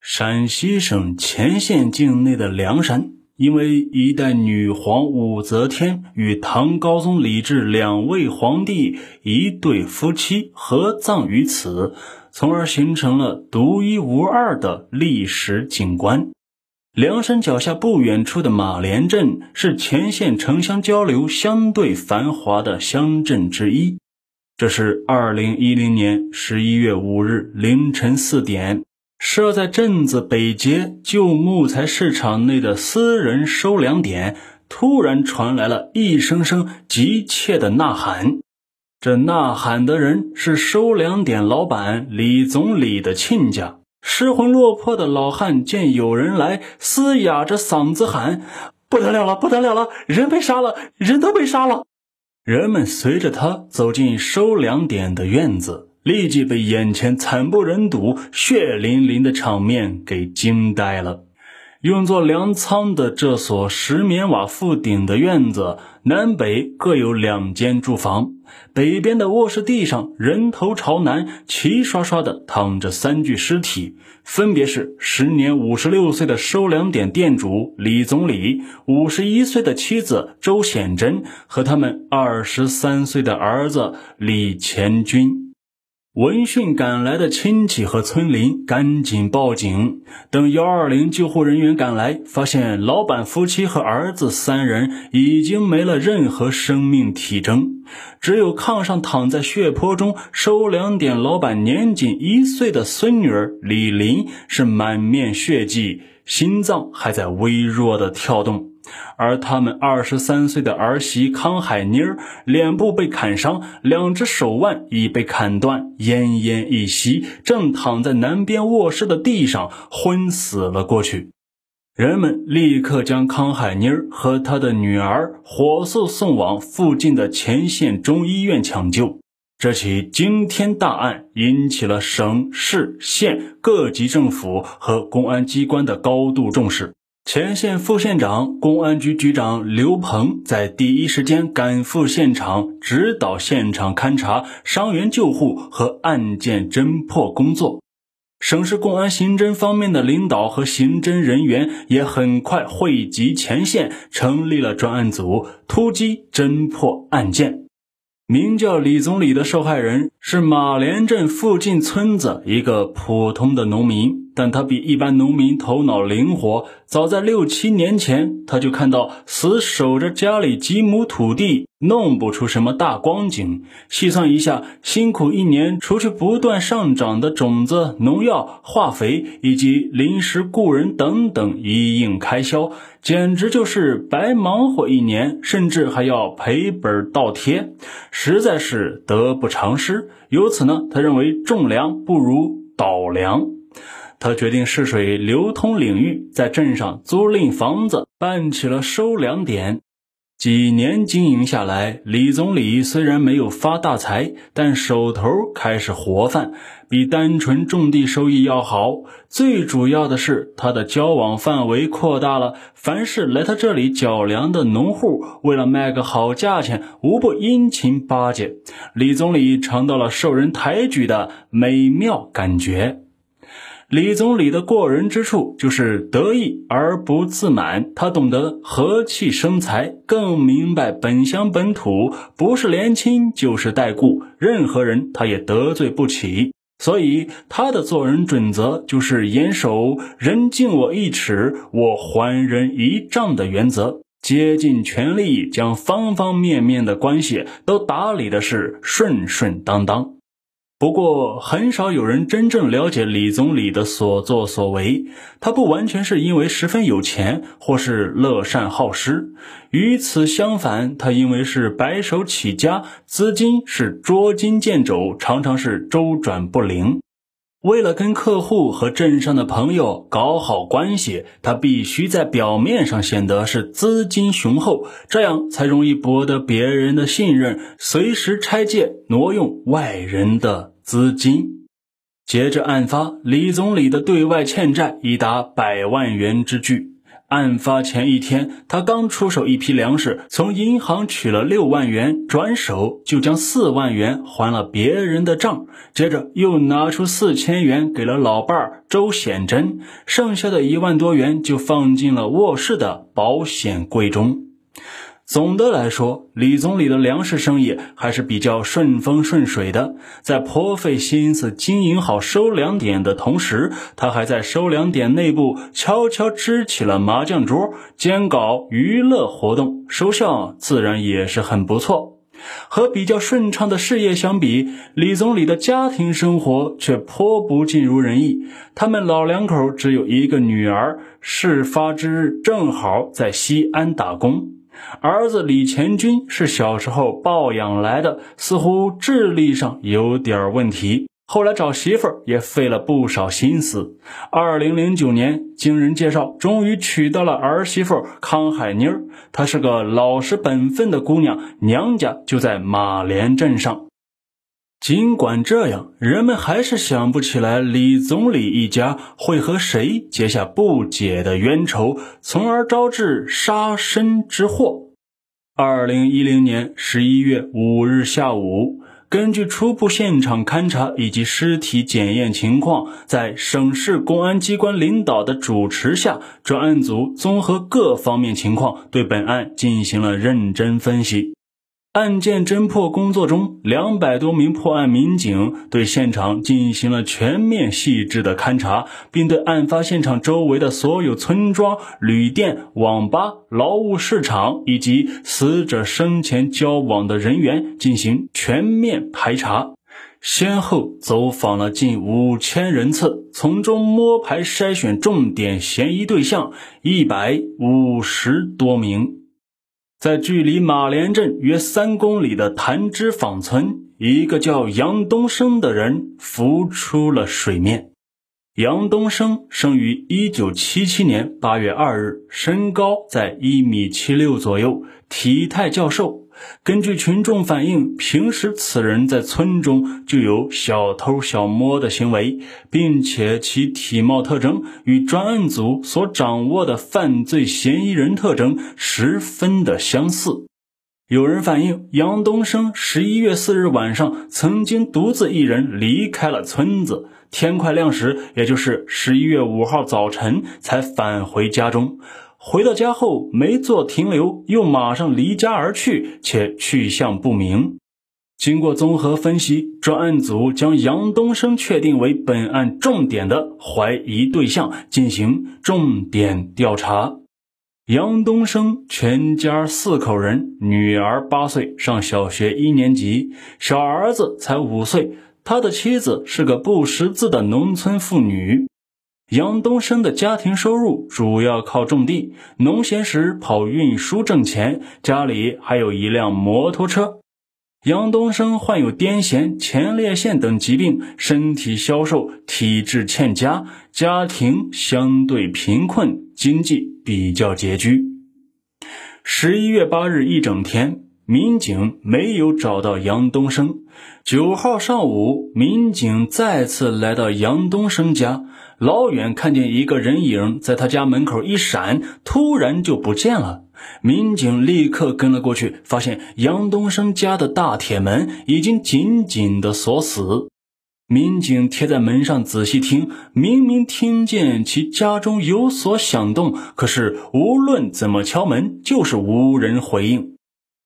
陕西省乾县境内的梁山，因为一代女皇武则天与唐高宗李治两位皇帝一对夫妻合葬于此，从而形成了独一无二的历史景观。梁山脚下不远处的马连镇是乾县城乡交流相对繁华的乡镇之一。这是二零一零年十一月五日凌晨四点。设在镇子北街旧木材市场内的私人收粮点，突然传来了一声声急切的呐喊。这呐喊的人是收粮点老板李总理的亲家。失魂落魄的老汉见有人来，嘶哑着嗓子喊：“不得了了，不得了了！人被杀了，人都被杀了！”人们随着他走进收粮点的院子。立即被眼前惨不忍睹、血淋淋的场面给惊呆了。用作粮仓的这所石棉瓦覆顶的院子，南北各有两间住房。北边的卧室地上，人头朝南，齐刷刷地躺着三具尸体，分别是时年五十六岁的收粮点店主李总理、五十一岁的妻子周显珍和他们二十三岁的儿子李前军。闻讯赶来的亲戚和村邻赶紧报警。等幺二零救护人员赶来，发现老板夫妻和儿子三人已经没了任何生命体征，只有炕上躺在血泊中收粮点老板年仅一岁的孙女儿李林是满面血迹，心脏还在微弱的跳动。而他们二十三岁的儿媳康海妮儿脸部被砍伤，两只手腕已被砍断，奄奄一息，正躺在南边卧室的地上昏死了过去。人们立刻将康海妮儿和她的女儿火速送往附近的前线中医院抢救。这起惊天大案引起了省市县各级政府和公安机关的高度重视。前线副县长、公安局局长刘鹏在第一时间赶赴现场，指导现场勘查、伤员救护和案件侦破工作。省市公安刑侦方面的领导和刑侦人员也很快汇集前线，成立了专案组，突击侦破案件。名叫李总理的受害人是马连镇附近村子一个普通的农民。但他比一般农民头脑灵活，早在六七年前，他就看到死守着家里几亩土地，弄不出什么大光景。细算一下，辛苦一年，除去不断上涨的种子、农药、化肥以及临时雇人等等一应开销，简直就是白忙活一年，甚至还要赔本倒贴，实在是得不偿失。由此呢，他认为种粮不如倒粮。他决定试水流通领域，在镇上租赁房子，办起了收粮点。几年经营下来，李总理虽然没有发大财，但手头开始活泛，比单纯种地收益要好。最主要的是，他的交往范围扩大了，凡是来他这里缴粮的农户，为了卖个好价钱，无不殷勤巴结。李总理尝到了受人抬举的美妙感觉。李总理的过人之处就是得意而不自满，他懂得和气生财，更明白本乡本土不是连亲就是带故，任何人他也得罪不起。所以他的做人准则就是严守“人敬我一尺，我还人一丈”的原则，竭尽全力将方方面面的关系都打理的是顺顺当当。不过，很少有人真正了解李总理的所作所为。他不完全是因为十分有钱，或是乐善好施。与此相反，他因为是白手起家，资金是捉襟见肘，常常是周转不灵。为了跟客户和镇上的朋友搞好关系，他必须在表面上显得是资金雄厚，这样才容易博得别人的信任，随时拆借挪用外人的资金。截至案发，李总理的对外欠债已达百万元之巨。案发前一天，他刚出手一批粮食，从银行取了六万元，转手就将四万元还了别人的账，接着又拿出四千元给了老伴儿周显珍，剩下的一万多元就放进了卧室的保险柜中。总的来说，李总理的粮食生意还是比较顺风顺水的。在颇费心思经营好收粮点的同时，他还在收粮点内部悄悄支起了麻将桌，兼搞娱乐活动，收效自然也是很不错。和比较顺畅的事业相比，李总理的家庭生活却颇不尽如人意。他们老两口只有一个女儿，事发之日正好在西安打工。儿子李前军是小时候抱养来的，似乎智力上有点问题。后来找媳妇儿也费了不少心思。二零零九年，经人介绍，终于娶到了儿媳妇康海妮儿。她是个老实本分的姑娘，娘家就在马连镇上。尽管这样，人们还是想不起来李总理一家会和谁结下不解的冤仇，从而招致杀身之祸。二零一零年十一月五日下午，根据初步现场勘查以及尸体检验情况，在省市公安机关领导的主持下，专案组综合各方面情况，对本案进行了认真分析。案件侦破工作中，两百多名破案民警对现场进行了全面细致的勘查，并对案发现场周围的所有村庄、旅店、网吧、劳务市场以及死者生前交往的人员进行全面排查，先后走访了近五千人次，从中摸排筛选重点嫌疑对象一百五十多名。在距离马连镇约三公里的潭支坊村，一个叫杨东升的人浮出了水面。杨东升生于一九七七年八月二日，身高在一米七六左右，体态较瘦。根据群众反映，平时此人在村中就有小偷小摸的行为，并且其体貌特征与专案组所掌握的犯罪嫌疑人特征十分的相似。有人反映，杨东升十一月四日晚上曾经独自一人离开了村子，天快亮时，也就是十一月五号早晨才返回家中。回到家后没做停留，又马上离家而去，且去向不明。经过综合分析，专案组将杨东升确定为本案重点的怀疑对象，进行重点调查。杨东升全家四口人，女儿八岁，上小学一年级，小儿子才五岁。他的妻子是个不识字的农村妇女。杨东升的家庭收入主要靠种地，农闲时跑运输挣钱，家里还有一辆摩托车。杨东升患有癫痫、前列腺等疾病，身体消瘦，体质欠佳，家庭相对贫困，经济比较拮据。十一月八日一整天。民警没有找到杨东升。九号上午，民警再次来到杨东升家，老远看见一个人影在他家门口一闪，突然就不见了。民警立刻跟了过去，发现杨东升家的大铁门已经紧紧的锁死。民警贴在门上仔细听，明明听见其家中有所响动，可是无论怎么敲门，就是无人回应。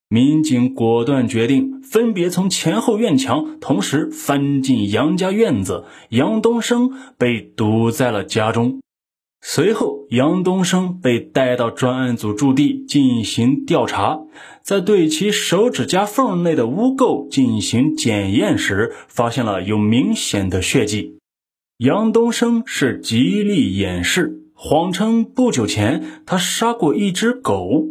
民警果断决定，分别从前后院墙同时翻进杨家院子。杨东升被堵在了家中。随后，杨东升被带到专案组驻地进行调查，在对其手指甲缝内的污垢进行检验时，发现了有明显的血迹。杨东升是极力掩饰，谎称不久前他杀过一只狗。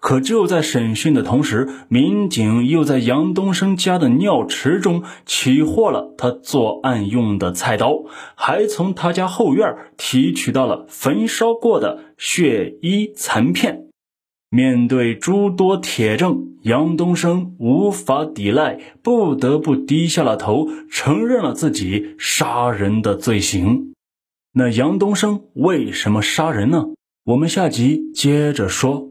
可就在审讯的同时，民警又在杨东升家的尿池中起获了他作案用的菜刀，还从他家后院提取到了焚烧过的血衣残片。面对诸多铁证，杨东升无法抵赖，不得不低下了头，承认了自己杀人的罪行。那杨东升为什么杀人呢？我们下集接着说。